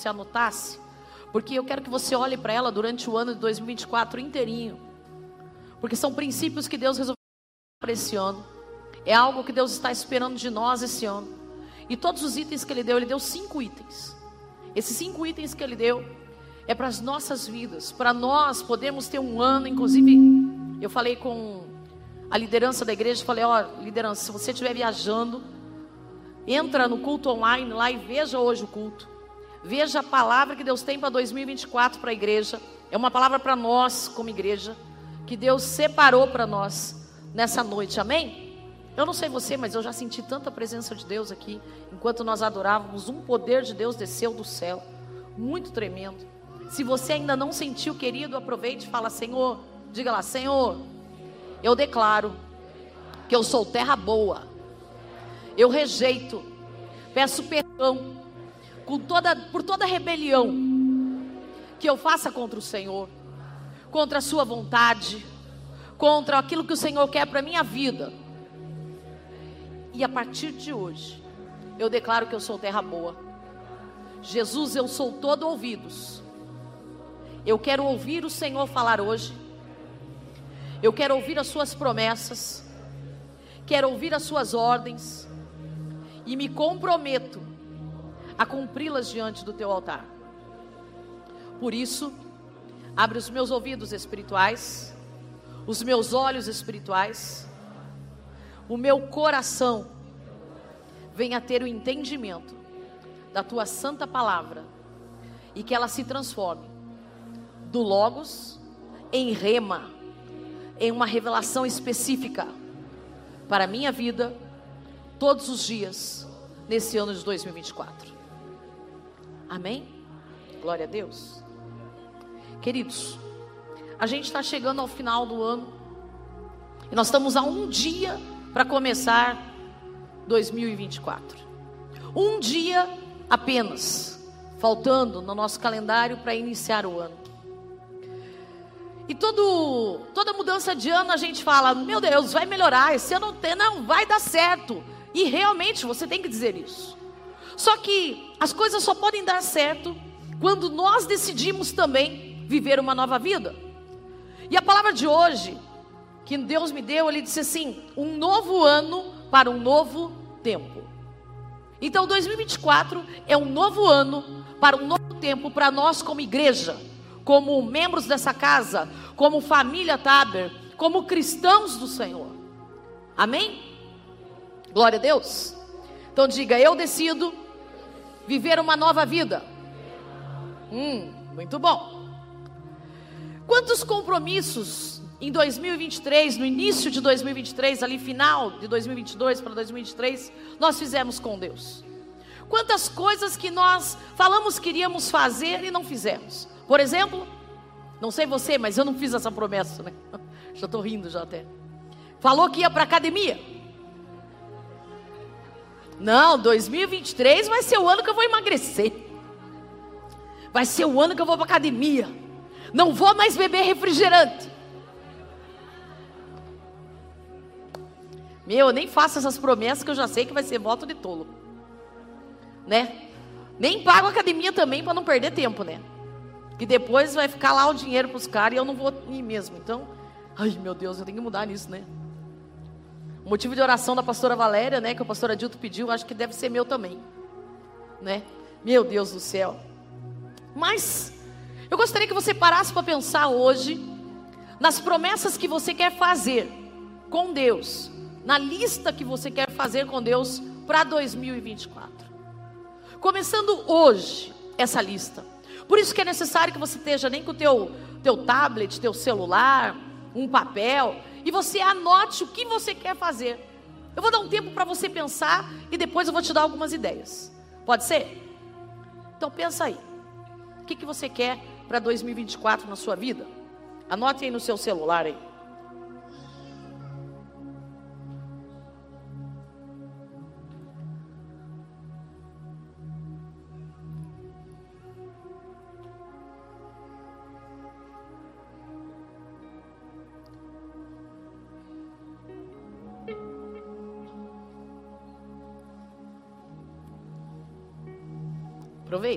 você anotasse, porque eu quero que você olhe para ela durante o ano de 2024 inteirinho. Porque são princípios que Deus resolveu para esse ano. É algo que Deus está esperando de nós esse ano. E todos os itens que Ele deu, Ele deu cinco itens. Esses cinco itens que Ele deu é para as nossas vidas, para nós podermos ter um ano, inclusive, eu falei com a liderança da igreja, falei, ó, oh, liderança, se você estiver viajando, entra no culto online lá e veja hoje o culto. Veja a palavra que Deus tem para 2024 para a igreja. É uma palavra para nós como igreja, que Deus separou para nós nessa noite. Amém? Eu não sei você, mas eu já senti tanta presença de Deus aqui, enquanto nós adorávamos, um poder de Deus desceu do céu, muito tremendo. Se você ainda não sentiu, querido, aproveite e fala: Senhor, diga lá, Senhor, eu declaro que eu sou terra boa. Eu rejeito, peço perdão toda, por toda rebelião que eu faça contra o Senhor, contra a Sua vontade, contra aquilo que o Senhor quer para a minha vida. E a partir de hoje, eu declaro que eu sou terra boa. Jesus, eu sou todo ouvidos eu quero ouvir o Senhor falar hoje. Eu quero ouvir as suas promessas. Quero ouvir as suas ordens. E me comprometo a cumpri-las diante do teu altar. Por isso, abre os meus ouvidos espirituais, os meus olhos espirituais, o meu coração venha ter o entendimento da tua santa palavra e que ela se transforme do Logos em rema, em uma revelação específica para a minha vida, todos os dias, nesse ano de 2024. Amém? Glória a Deus. Queridos, a gente está chegando ao final do ano e nós estamos a um dia para começar 2024. Um dia apenas, faltando no nosso calendário para iniciar o ano. E todo, toda mudança de ano a gente fala: meu Deus, vai melhorar, esse ano não vai dar certo. E realmente você tem que dizer isso. Só que as coisas só podem dar certo quando nós decidimos também viver uma nova vida. E a palavra de hoje, que Deus me deu, ele disse assim: um novo ano para um novo tempo. Então 2024 é um novo ano para um novo tempo para nós como igreja como membros dessa casa, como família Taber, como cristãos do Senhor. Amém? Glória a Deus. Então diga: Eu decido viver uma nova vida. Hum, muito bom. Quantos compromissos em 2023, no início de 2023, ali final de 2022 para 2023, nós fizemos com Deus? Quantas coisas que nós falamos que iríamos fazer e não fizemos? Por exemplo, não sei você, mas eu não fiz essa promessa, né? Já estou rindo já até. Falou que ia para academia. Não, 2023 vai ser o ano que eu vou emagrecer. Vai ser o ano que eu vou para academia. Não vou mais beber refrigerante. Meu, eu nem faço essas promessas que eu já sei que vai ser voto de tolo. Né? Nem pago academia também para não perder tempo, né? que depois vai ficar lá o dinheiro para os caras e eu não vou ir mesmo. Então, ai meu Deus, eu tenho que mudar nisso, né? O motivo de oração da pastora Valéria, né, que o pastor Adilto pediu, acho que deve ser meu também, né? Meu Deus do céu. Mas eu gostaria que você parasse para pensar hoje nas promessas que você quer fazer com Deus, na lista que você quer fazer com Deus para 2024. Começando hoje essa lista. Por isso que é necessário que você esteja nem com o teu, teu tablet, teu celular, um papel, e você anote o que você quer fazer. Eu vou dar um tempo para você pensar e depois eu vou te dar algumas ideias. Pode ser? Então pensa aí. O que, que você quer para 2024 na sua vida? Anote aí no seu celular aí.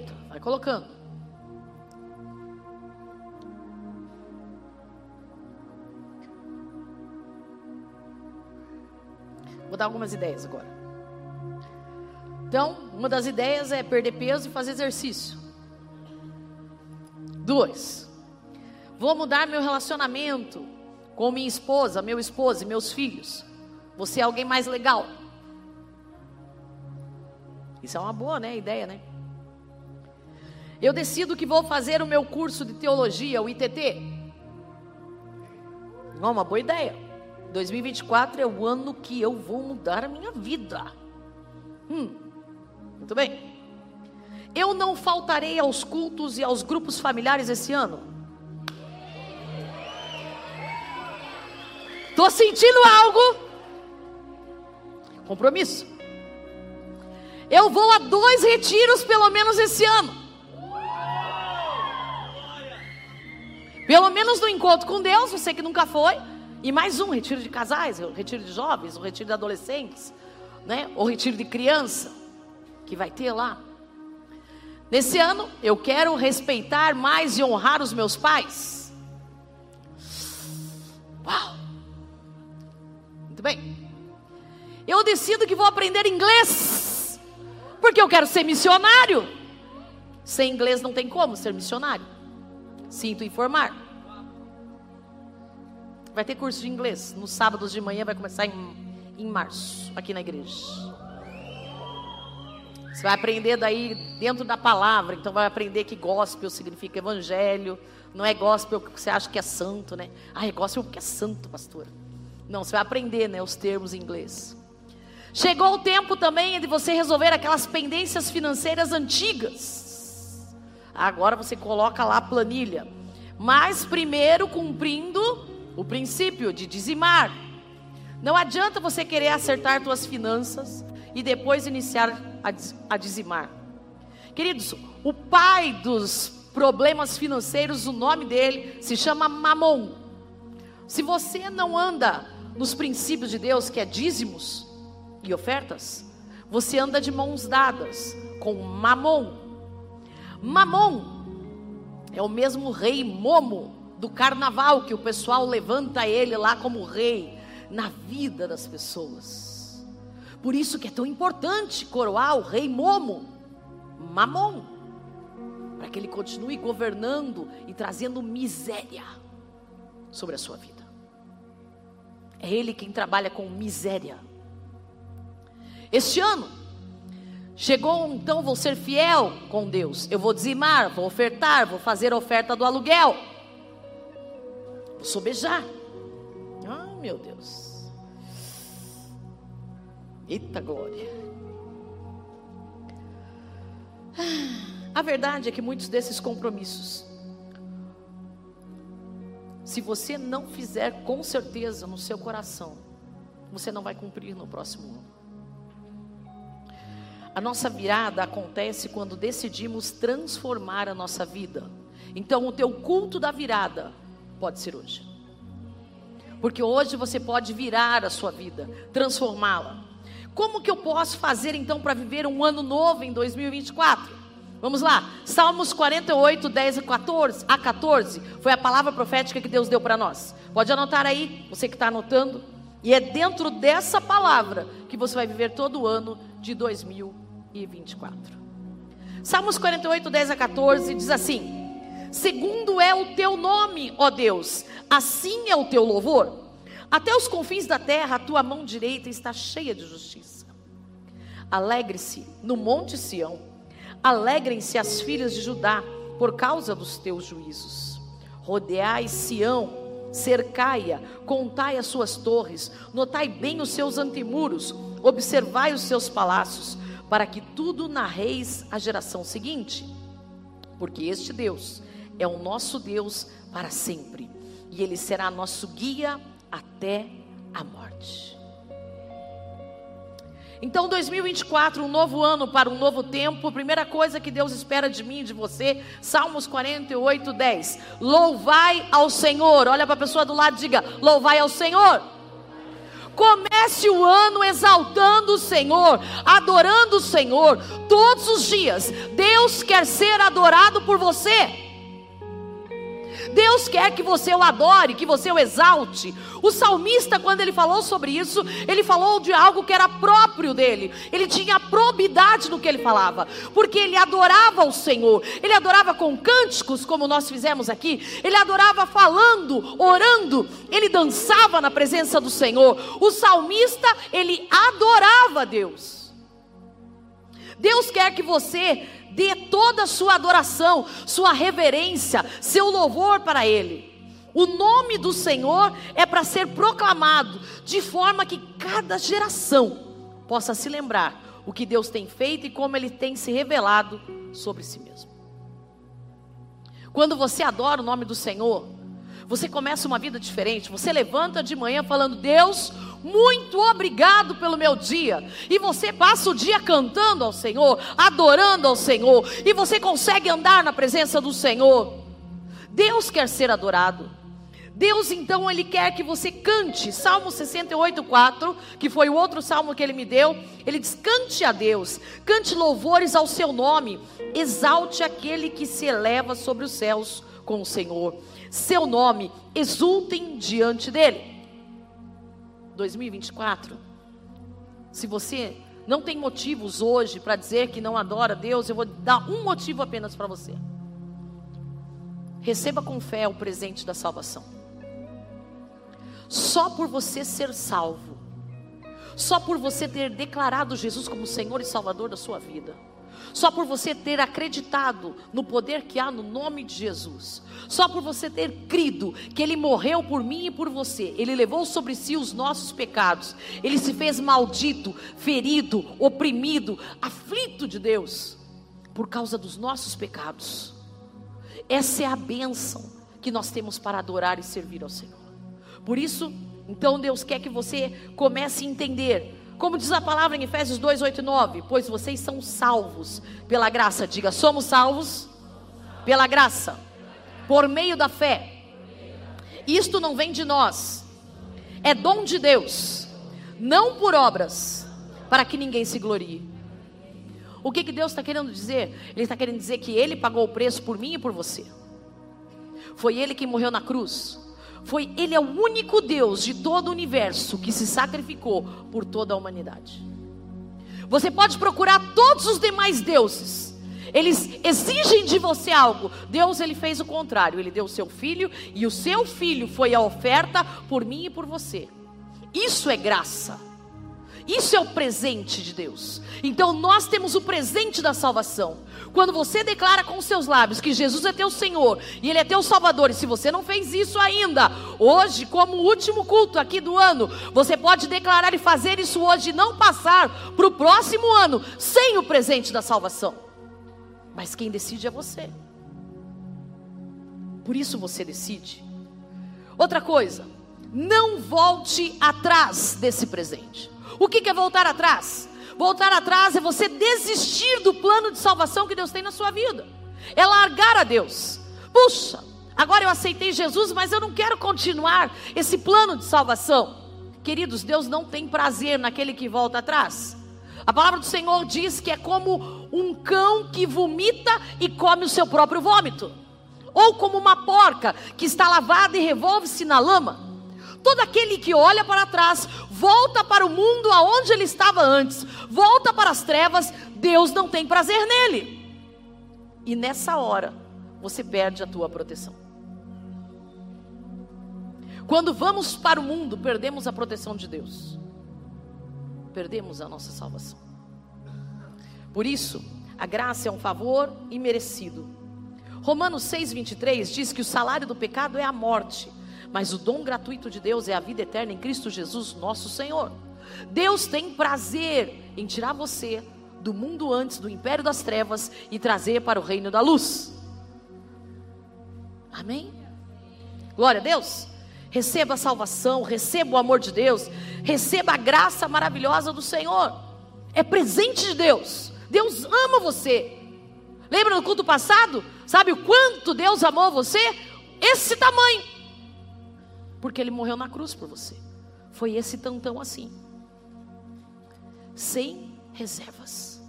Vai colocando. Vou dar algumas ideias agora. Então, uma das ideias é perder peso e fazer exercício. Duas, vou mudar meu relacionamento com minha esposa, meu esposo e meus filhos. Você é alguém mais legal. Isso é uma boa, né, ideia, né? Eu decido que vou fazer o meu curso de teologia, o ITT. Não, uma boa ideia. 2024 é o ano que eu vou mudar a minha vida. Hum, muito bem. Eu não faltarei aos cultos e aos grupos familiares esse ano. Estou sentindo algo. Compromisso. Eu vou a dois retiros pelo menos esse ano. Pelo menos no encontro com Deus, você que nunca foi. E mais um retiro de casais, retiro de jovens, o retiro de adolescentes, né? O retiro de criança que vai ter lá. Nesse ano, eu quero respeitar mais e honrar os meus pais. Uau! Muito bem. Eu decido que vou aprender inglês. Porque eu quero ser missionário. Sem inglês não tem como ser missionário. Sinto informar. Vai ter curso de inglês. Nos sábados de manhã vai começar em, em março, aqui na igreja. Você vai aprender daí dentro da palavra. Então vai aprender que gospel significa evangelho. Não é gospel que você acha que é santo, né? Ah, é gospel porque é santo, pastor. Não, você vai aprender, né, os termos em inglês. Chegou o tempo também de você resolver aquelas pendências financeiras antigas. Agora você coloca lá a planilha. Mas primeiro cumprindo o princípio de dizimar. Não adianta você querer acertar suas finanças e depois iniciar a dizimar. Queridos, o pai dos problemas financeiros, o nome dele se chama Mamon. Se você não anda nos princípios de Deus, que é dízimos, e ofertas, você anda de mãos dadas com Mamon. Mamon é o mesmo rei Momo do carnaval que o pessoal levanta ele lá como rei na vida das pessoas. Por isso que é tão importante coroar o rei Momo, Mamon, para que ele continue governando e trazendo miséria sobre a sua vida. É ele quem trabalha com miséria. Este ano, chegou então, vou ser fiel com Deus. Eu vou dizimar, vou ofertar, vou fazer a oferta do aluguel. Vou sobejar. Ai, meu Deus. Eita glória. A verdade é que muitos desses compromissos, se você não fizer com certeza no seu coração, você não vai cumprir no próximo ano. A nossa virada acontece quando decidimos transformar a nossa vida. Então, o teu culto da virada pode ser hoje. Porque hoje você pode virar a sua vida, transformá-la. Como que eu posso fazer então para viver um ano novo em 2024? Vamos lá, Salmos 48, 10 a 14, a 14 foi a palavra profética que Deus deu para nós. Pode anotar aí, você que está anotando. E é dentro dessa palavra que você vai viver todo o ano de 2024 e 24. Salmos 48, 10 a 14 diz assim: Segundo é o teu nome, ó Deus, assim é o teu louvor. Até os confins da terra a tua mão direita está cheia de justiça. Alegre-se no monte Sião, alegrem-se as filhas de Judá por causa dos teus juízos. Rodeai Sião, cercai-a, contai as suas torres, notai bem os seus antemuros, observai os seus palácios para que tudo narreis a geração seguinte. Porque este Deus é o nosso Deus para sempre, e ele será nosso guia até a morte. Então, 2024, um novo ano para um novo tempo. Primeira coisa que Deus espera de mim e de você, Salmos 48, 10. Louvai ao Senhor. Olha para a pessoa do lado e diga: Louvai ao Senhor. Comece o ano exaltando o Senhor, adorando o Senhor todos os dias. Deus quer ser adorado por você. Deus quer que você o adore, que você o exalte. O salmista, quando ele falou sobre isso, ele falou de algo que era próprio dele. Ele tinha probidade no que ele falava, porque ele adorava o Senhor. Ele adorava com cânticos, como nós fizemos aqui. Ele adorava falando, orando. Ele dançava na presença do Senhor. O salmista, ele adorava Deus. Deus quer que você dê toda a sua adoração, sua reverência, seu louvor para Ele. O nome do Senhor é para ser proclamado, de forma que cada geração possa se lembrar o que Deus tem feito e como Ele tem se revelado sobre si mesmo. Quando você adora o nome do Senhor, você começa uma vida diferente. Você levanta de manhã falando: Deus, muito obrigado pelo meu dia. E você passa o dia cantando ao Senhor, adorando ao Senhor, e você consegue andar na presença do Senhor. Deus quer ser adorado. Deus então ele quer que você cante. Salmo 68:4, que foi o outro salmo que ele me deu, ele diz: "Cante a Deus, cante louvores ao seu nome, exalte aquele que se eleva sobre os céus com o Senhor. Seu nome exultem diante dele." 2024, se você não tem motivos hoje para dizer que não adora Deus, eu vou dar um motivo apenas para você. Receba com fé o presente da salvação. Só por você ser salvo, só por você ter declarado Jesus como Senhor e Salvador da sua vida, só por você ter acreditado no poder que há no nome de Jesus, só por você ter crido que Ele morreu por mim e por você, Ele levou sobre si os nossos pecados, Ele se fez maldito, ferido, oprimido, aflito de Deus, por causa dos nossos pecados. Essa é a bênção que nós temos para adorar e servir ao Senhor. Por isso, então Deus quer que você comece a entender como diz a palavra em Efésios 2, 8 e 9: Pois vocês são salvos pela graça. Diga, somos salvos pela graça, por meio da fé. Isto não vem de nós, é dom de Deus, não por obras, para que ninguém se glorie. O que, que Deus está querendo dizer? Ele está querendo dizer que Ele pagou o preço por mim e por você. Foi Ele que morreu na cruz foi ele é o único Deus de todo o universo que se sacrificou por toda a humanidade. Você pode procurar todos os demais deuses. Eles exigem de você algo. Deus ele fez o contrário. Ele deu o seu filho e o seu filho foi a oferta por mim e por você. Isso é graça. Isso é o presente de Deus. Então nós temos o presente da salvação. Quando você declara com seus lábios que Jesus é teu Senhor e Ele é teu Salvador, e se você não fez isso ainda, hoje, como último culto aqui do ano, você pode declarar e fazer isso hoje e não passar para o próximo ano sem o presente da salvação. Mas quem decide é você. Por isso você decide. Outra coisa, não volte atrás desse presente. O que é voltar atrás? Voltar atrás é você desistir do plano de salvação que Deus tem na sua vida, é largar a Deus. Puxa, agora eu aceitei Jesus, mas eu não quero continuar esse plano de salvação. Queridos, Deus não tem prazer naquele que volta atrás. A palavra do Senhor diz que é como um cão que vomita e come o seu próprio vômito, ou como uma porca que está lavada e revolve-se na lama. Todo aquele que olha para trás, volta para o mundo aonde ele estava antes, volta para as trevas, Deus não tem prazer nele. E nessa hora, você perde a tua proteção. Quando vamos para o mundo, perdemos a proteção de Deus. Perdemos a nossa salvação. Por isso, a graça é um favor imerecido. Romanos 6:23 diz que o salário do pecado é a morte mas o dom gratuito de Deus é a vida eterna em Cristo Jesus, nosso Senhor. Deus tem prazer em tirar você do mundo antes do império das trevas e trazer para o reino da luz. Amém? Glória a Deus. Receba a salvação, receba o amor de Deus, receba a graça maravilhosa do Senhor. É presente de Deus. Deus ama você. Lembra no culto passado? Sabe o quanto Deus amou você? Esse tamanho porque ele morreu na cruz por você. Foi esse tantão assim. sem reservas,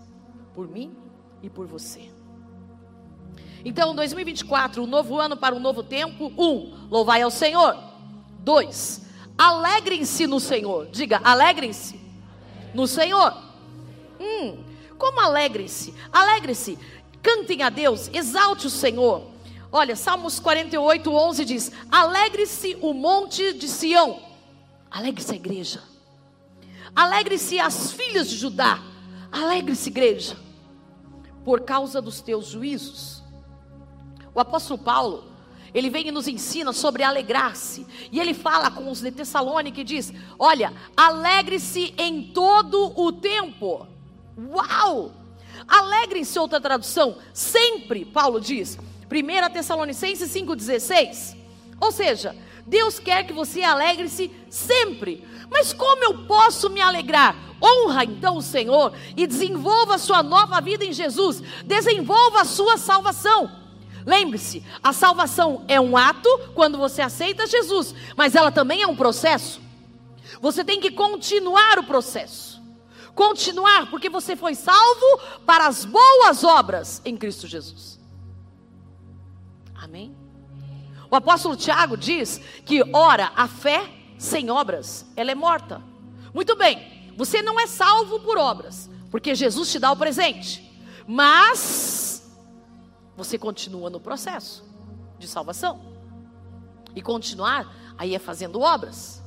por mim e por você. Então, 2024, um novo ano para um novo tempo. Um, louvai ao Senhor. Dois, alegrem-se no Senhor. Diga, alegrem-se no Senhor. Hum, como alegrem-se? Alegrem-se, cantem a Deus, exalte o Senhor. Olha, Salmos 48, 11 diz: Alegre-se o monte de Sião, alegre-se a igreja, alegre-se as filhas de Judá, alegre-se, igreja, por causa dos teus juízos. O apóstolo Paulo, ele vem e nos ensina sobre alegrar-se. E ele fala com os de Tessalônica e diz: Olha, alegre-se em todo o tempo. Uau! Alegre-se, outra tradução, sempre, Paulo diz. 1 Tessalonicenses 5,16. Ou seja, Deus quer que você alegre-se sempre. Mas como eu posso me alegrar? Honra então o Senhor e desenvolva a sua nova vida em Jesus. Desenvolva a sua salvação. Lembre-se, a salvação é um ato quando você aceita Jesus, mas ela também é um processo. Você tem que continuar o processo. Continuar, porque você foi salvo para as boas obras em Cristo Jesus. Amém? O apóstolo Tiago diz que, ora, a fé sem obras, ela é morta. Muito bem, você não é salvo por obras, porque Jesus te dá o presente. Mas você continua no processo de salvação. E continuar aí é fazendo obras.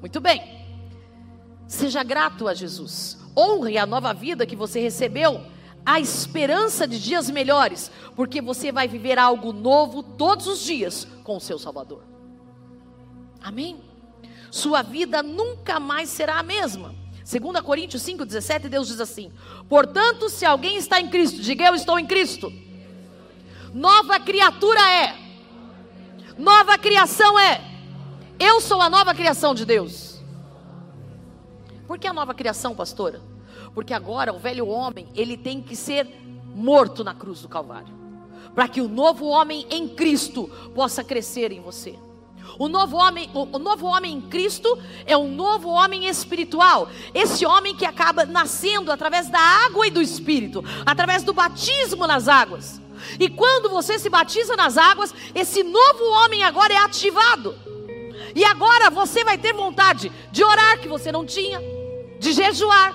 Muito bem. Seja grato a Jesus. Honre a nova vida que você recebeu, a esperança de dias melhores, porque você vai viver algo novo todos os dias com o seu Salvador. Amém? Sua vida nunca mais será a mesma. 2 Coríntios 5,17, Deus diz assim: Portanto, se alguém está em Cristo, diga eu estou em Cristo Nova criatura é. Nova criação é. Eu sou a nova criação de Deus. Por que a nova criação, pastora? Porque agora o velho homem, ele tem que ser morto na cruz do Calvário. Para que o novo homem em Cristo possa crescer em você. O novo homem, o, o, novo homem em Cristo é um novo homem espiritual. Esse homem que acaba nascendo através da água e do espírito, através do batismo nas águas. E quando você se batiza nas águas, esse novo homem agora é ativado. E agora você vai ter vontade de orar que você não tinha, de jejuar,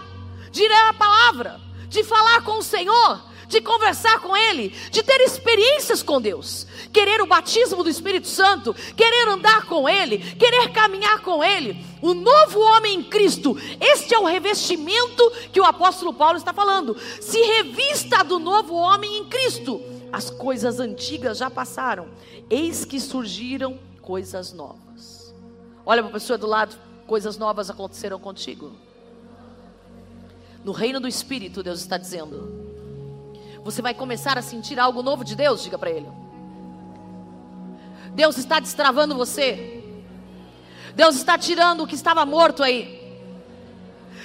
de ler a palavra, de falar com o Senhor, de conversar com Ele, de ter experiências com Deus, querer o batismo do Espírito Santo, querer andar com Ele, querer caminhar com Ele. O novo homem em Cristo, este é o revestimento que o apóstolo Paulo está falando. Se revista do novo homem em Cristo as coisas antigas já passaram, eis que surgiram coisas novas. Olha para a pessoa do lado, coisas novas aconteceram contigo. No reino do Espírito, Deus está dizendo. Você vai começar a sentir algo novo de Deus, diga para Ele. Deus está destravando você. Deus está tirando o que estava morto aí.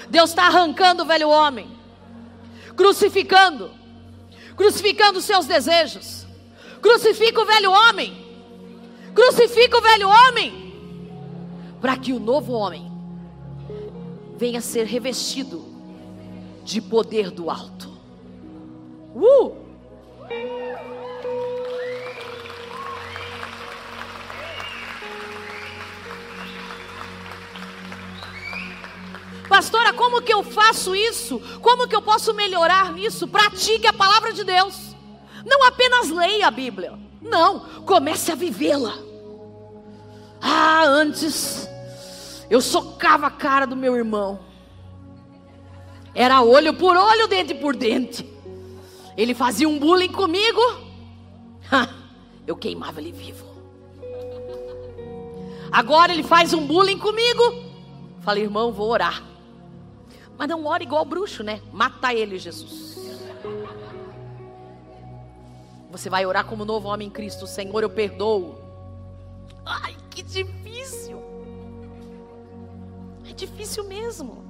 Deus está arrancando o velho homem, crucificando crucificando os seus desejos. Crucifica o velho homem. Crucifica o velho homem. Para que o novo homem venha ser revestido de poder do alto. Uh! Pastora, como que eu faço isso? Como que eu posso melhorar nisso? Pratique a palavra de Deus. Não apenas leia a Bíblia. Não, comece a vivê-la. Ah, antes eu socava a cara do meu irmão. Era olho por olho, dente por dente. Ele fazia um bullying comigo. Eu queimava ele vivo. Agora ele faz um bullying comigo. Falei, irmão, vou orar. Mas não ora igual bruxo, né? Mata ele, Jesus. Você vai orar como novo homem em Cristo. Senhor, eu perdoo. Ai, que difícil. É difícil mesmo.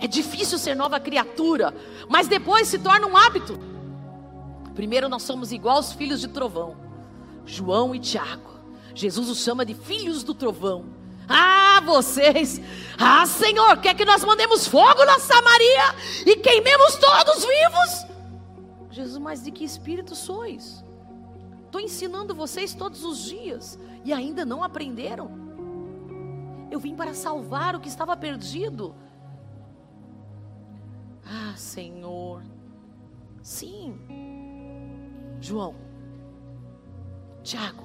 É difícil ser nova criatura. Mas depois se torna um hábito. Primeiro nós somos igual aos filhos de trovão. João e Tiago. Jesus os chama de filhos do trovão. Ah, vocês. Ah, Senhor, quer que nós mandemos fogo na Samaria e queimemos todos vivos? Jesus, mas de que espírito sois? Estou ensinando vocês todos os dias e ainda não aprenderam. Eu vim para salvar o que estava perdido. Ah, Senhor. Sim. João. Tiago.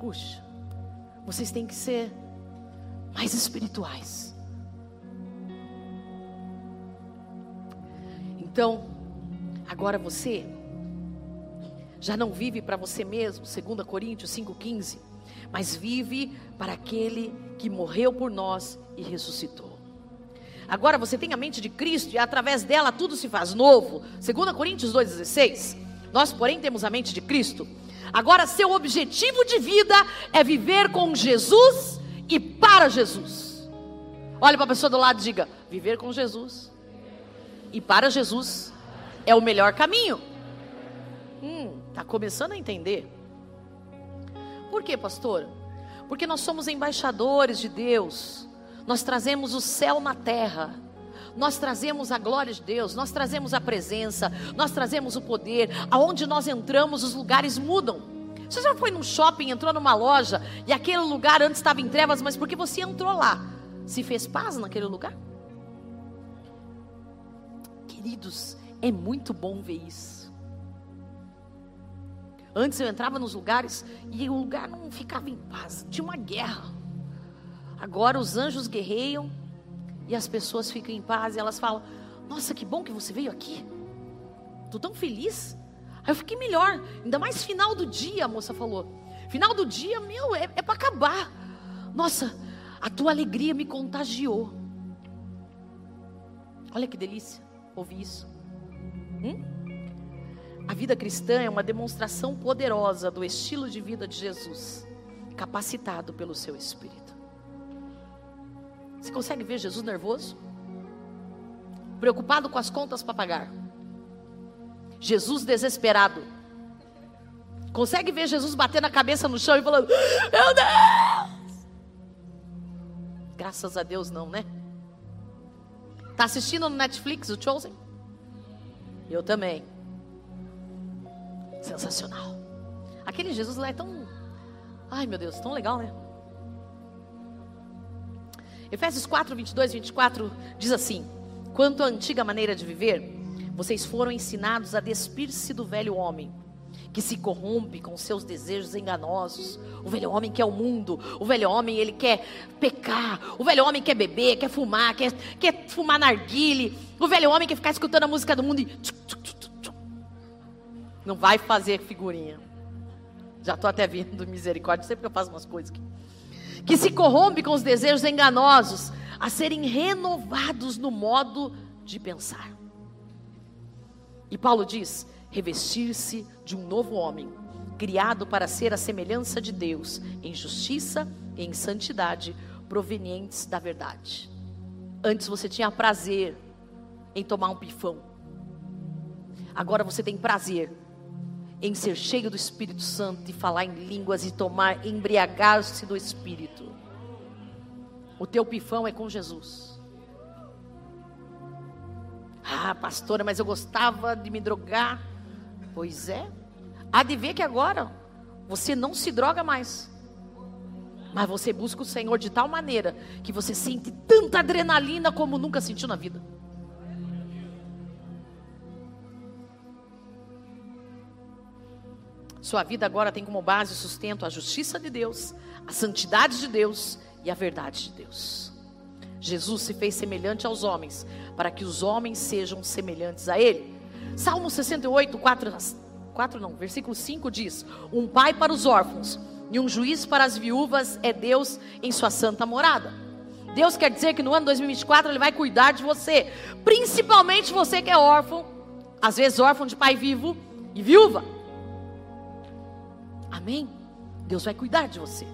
Puxa. Vocês têm que ser mais espirituais. Então, agora você já não vive para você mesmo, 2 Coríntios 5,15, mas vive para aquele que morreu por nós e ressuscitou. Agora você tem a mente de Cristo e através dela tudo se faz novo. 2 Coríntios 2,16. Nós, porém, temos a mente de Cristo. Agora, seu objetivo de vida é viver com Jesus e para Jesus. Olhe para a pessoa do lado e diga: viver com Jesus e para Jesus é o melhor caminho. Hum, está começando a entender. Por quê, pastor? Porque nós somos embaixadores de Deus. Nós trazemos o céu na terra. Nós trazemos a glória de Deus, nós trazemos a presença, nós trazemos o poder. Aonde nós entramos, os lugares mudam. Você já foi num shopping, entrou numa loja e aquele lugar antes estava em trevas, mas porque você entrou lá, se fez paz naquele lugar? Queridos, é muito bom ver isso. Antes eu entrava nos lugares e o lugar não ficava em paz, tinha uma guerra. Agora os anjos guerreiam e as pessoas ficam em paz e elas falam: Nossa, que bom que você veio aqui. Estou tão feliz. Aí eu fiquei melhor. Ainda mais final do dia, a moça falou. Final do dia, meu, é, é para acabar. Nossa, a tua alegria me contagiou. Olha que delícia ouvir isso. Hum? A vida cristã é uma demonstração poderosa do estilo de vida de Jesus, capacitado pelo seu Espírito. Você consegue ver Jesus nervoso? Preocupado com as contas para pagar. Jesus desesperado. Consegue ver Jesus batendo a cabeça no chão e falando: Meu Deus! Graças a Deus, não, né? Tá assistindo no Netflix o Chosen? Eu também. Sensacional. Aquele Jesus lá é tão. Ai meu Deus, tão legal, né? Efésios 4, 22 e 24 diz assim: Quanto à antiga maneira de viver, vocês foram ensinados a despir-se do velho homem, que se corrompe com seus desejos enganosos. O velho homem quer o mundo, o velho homem ele quer pecar, o velho homem quer beber, quer fumar, quer, quer fumar narguile, o velho homem quer ficar escutando a música do mundo e. Não vai fazer figurinha. Já estou até vendo misericórdia, sempre que eu faço umas coisas aqui que se corrompe com os desejos enganosos, a serem renovados no modo de pensar. E Paulo diz: revestir-se de um novo homem, criado para ser a semelhança de Deus, em justiça e em santidade, provenientes da verdade. Antes você tinha prazer em tomar um pifão, agora você tem prazer em ser cheio do Espírito Santo e falar em línguas e tomar, embriagar-se do Espírito. O teu pifão é com Jesus. Ah, pastora, mas eu gostava de me drogar. Pois é. Há de ver que agora você não se droga mais. Mas você busca o Senhor de tal maneira que você sente tanta adrenalina como nunca sentiu na vida. Sua vida agora tem como base e sustento a justiça de Deus, a santidade de Deus e a verdade de Deus. Jesus se fez semelhante aos homens, para que os homens sejam semelhantes a Ele. Salmo 68, 4, 4 não, versículo 5 diz: Um pai para os órfãos e um juiz para as viúvas é Deus em sua santa morada. Deus quer dizer que no ano 2024 Ele vai cuidar de você, principalmente você que é órfão, às vezes órfão de pai vivo e viúva. Amém? Deus vai cuidar de você.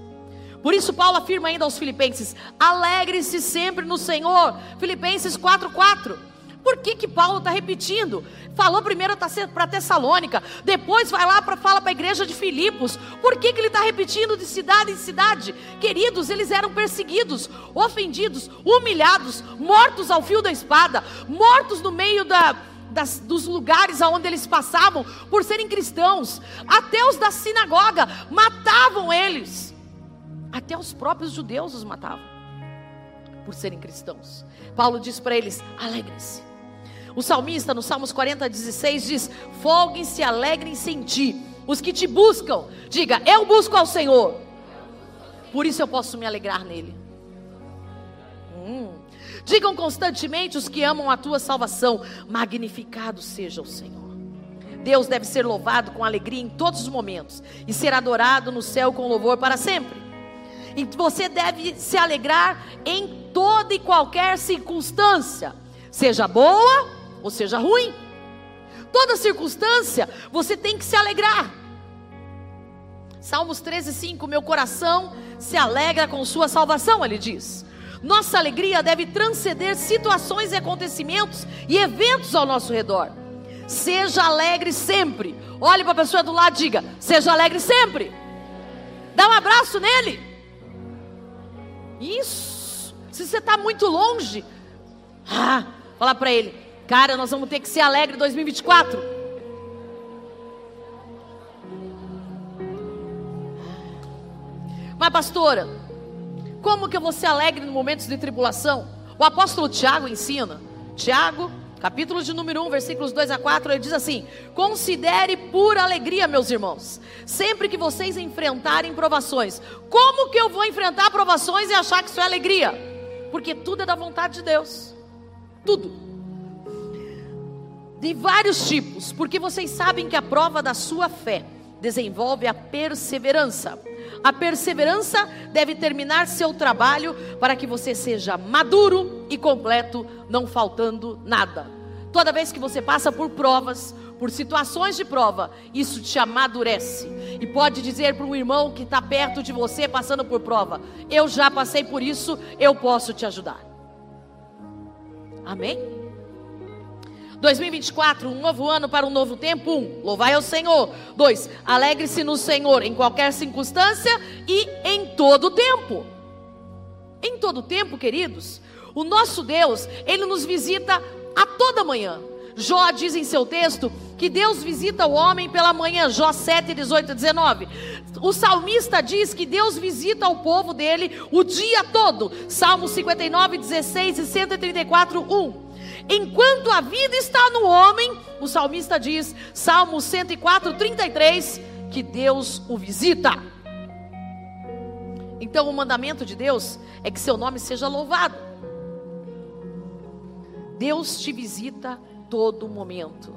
Por isso, Paulo afirma ainda aos Filipenses: alegre-se sempre no Senhor. Filipenses 4,4. Por que, que Paulo está repetindo? Falou primeiro para Tessalônica, depois vai lá para fala para a igreja de Filipos. Por que, que ele está repetindo de cidade em cidade? Queridos, eles eram perseguidos, ofendidos, humilhados, mortos ao fio da espada, mortos no meio da, das, dos lugares aonde eles passavam por serem cristãos. Até os da sinagoga matavam eles. Até os próprios judeus os matavam por serem cristãos. Paulo diz para eles: alegrem-se. O salmista, no Salmos 40, 16, diz: Folguem-se, alegrem-se em ti. Os que te buscam, diga: Eu busco ao Senhor. Por isso eu posso me alegrar nele. Hum. Digam constantemente os que amam a tua salvação: Magnificado seja o Senhor. Deus deve ser louvado com alegria em todos os momentos e ser adorado no céu com louvor para sempre. E você deve se alegrar em toda e qualquer circunstância, seja boa ou seja ruim. Toda circunstância, você tem que se alegrar. Salmos 13, 5: Meu coração se alegra com sua salvação, ele diz. Nossa alegria deve transcender situações e acontecimentos e eventos ao nosso redor. Seja alegre sempre. Olhe para a pessoa do lado e diga: Seja alegre sempre. Dá um abraço nele. Isso. Se você está muito longe, ah, para ele: Cara, nós vamos ter que ser alegre em 2024. Mas, pastora, como que eu vou ser alegre em momentos de tribulação? O apóstolo Tiago ensina. Tiago, capítulo de número 1, versículos 2 a 4, ele diz assim: Considere pura alegria, meus irmãos, sempre que vocês enfrentarem provações. Como que eu vou enfrentar provações e achar que isso é alegria? Porque tudo é da vontade de Deus. Tudo de vários tipos, porque vocês sabem que a prova da sua fé desenvolve a perseverança. A perseverança deve terminar seu trabalho para que você seja maduro e completo, não faltando nada. Toda vez que você passa por provas, por situações de prova, isso te amadurece. E pode dizer para um irmão que está perto de você passando por prova: Eu já passei por isso, eu posso te ajudar. Amém? 2024, um novo ano para um novo tempo. Um, louvai ao Senhor. Dois, alegre-se no Senhor em qualquer circunstância e em todo tempo. Em todo tempo, queridos, o nosso Deus, ele nos visita a toda manhã. Jó diz em seu texto que Deus visita o homem pela manhã, Jó 7, 18 19. O salmista diz que Deus visita o povo dele o dia todo, Salmo 59, 16 e 134, 1. Enquanto a vida está no homem, o salmista diz, Salmo 104, 33, que Deus o visita. Então, o mandamento de Deus é que seu nome seja louvado. Deus te visita todo momento.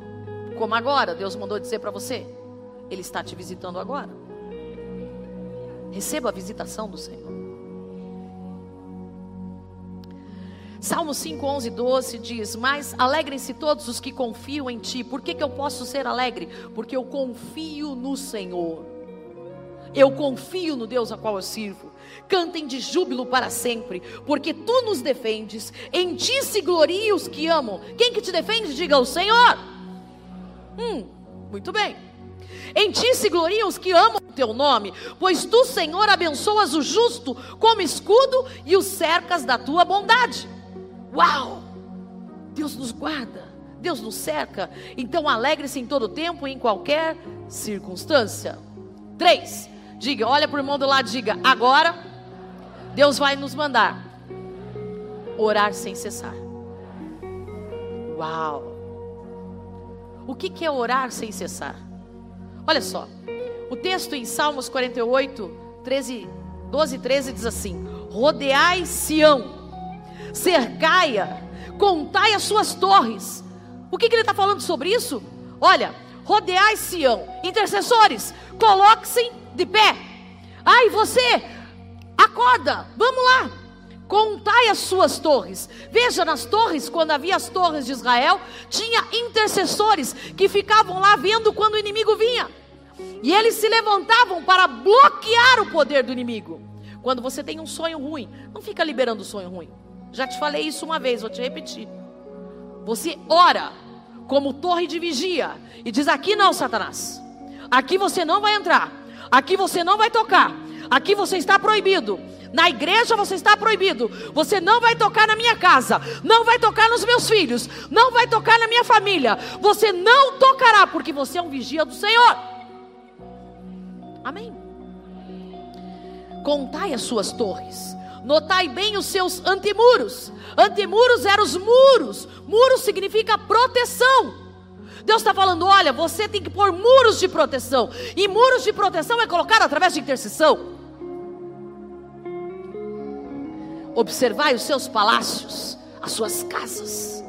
Como agora, Deus mandou dizer para você, Ele está te visitando agora. Receba a visitação do Senhor. Salmo 5, 11, 12 diz: Mas alegrem-se todos os que confiam em ti. Por que, que eu posso ser alegre? Porque eu confio no Senhor. Eu confio no Deus a qual eu sirvo. Cantem de júbilo para sempre, porque tu nos defendes. Em ti se gloriem os que amam. Quem que te defende? Diga o Senhor. Hum, muito bem. Em ti se gloriam os que amam o teu nome, pois tu, Senhor, abençoas o justo como escudo e o cercas da tua bondade. Uau! Deus nos guarda, Deus nos cerca. Então alegre-se em todo tempo e em qualquer circunstância. Três, diga, olha para o irmão do lado, diga, agora Deus vai nos mandar orar sem cessar. Uau! O que, que é orar sem cessar? Olha só, o texto em Salmos 48, 13, 12 e 13 diz assim: Rodeai Sião cercai-a, contai as suas torres. O que, que ele está falando sobre isso? Olha, rodeai Sião, intercessores, coloque-se de pé. Ai, você, acorda, vamos lá. Contai as suas torres. Veja nas torres, quando havia as torres de Israel, tinha intercessores que ficavam lá vendo quando o inimigo vinha. E eles se levantavam para bloquear o poder do inimigo. Quando você tem um sonho ruim, não fica liberando o sonho ruim. Já te falei isso uma vez, vou te repetir. Você ora como torre de vigia e diz: Aqui não, Satanás. Aqui você não vai entrar. Aqui você não vai tocar. Aqui você está proibido. Na igreja você está proibido. Você não vai tocar na minha casa, não vai tocar nos meus filhos, não vai tocar na minha família. Você não tocará, porque você é um vigia do Senhor. Amém. Contai as suas torres, notai bem os seus antemuros. Antemuros eram os muros, muros significa proteção. Deus está falando: olha, você tem que pôr muros de proteção, e muros de proteção é colocado através de intercessão. Observai os seus palácios, as suas casas,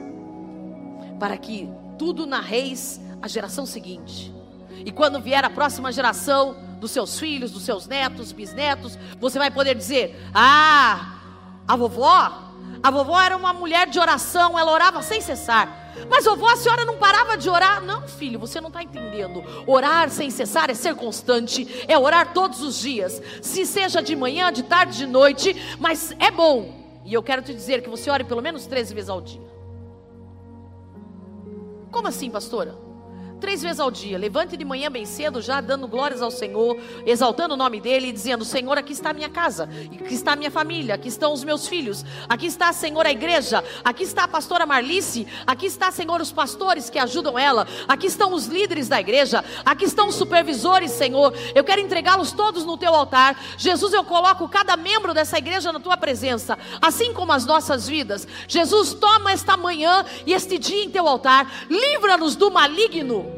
para que tudo narreis a geração seguinte. E quando vier a próxima geração dos seus filhos, dos seus netos, bisnetos, você vai poder dizer: Ah, a vovó, a vovó era uma mulher de oração, ela orava sem cessar. Mas vovó, a senhora não parava de orar? Não, filho, você não está entendendo. Orar sem cessar é ser constante, é orar todos os dias, se seja de manhã, de tarde, de noite, mas é bom. E eu quero te dizer que você ore pelo menos 13 vezes ao dia. Como assim, pastora? Três vezes ao dia. Levante de manhã bem cedo, já dando glórias ao Senhor, exaltando o nome dele e dizendo: Senhor, aqui está a minha casa, aqui está a minha família, aqui estão os meus filhos, aqui está, Senhor, a igreja, aqui está a pastora Marlice, aqui está, Senhor, os pastores que ajudam ela, aqui estão os líderes da igreja, aqui estão os supervisores, Senhor. Eu quero entregá-los todos no teu altar. Jesus, eu coloco cada membro dessa igreja na tua presença, assim como as nossas vidas. Jesus, toma esta manhã e este dia em teu altar, livra-nos do maligno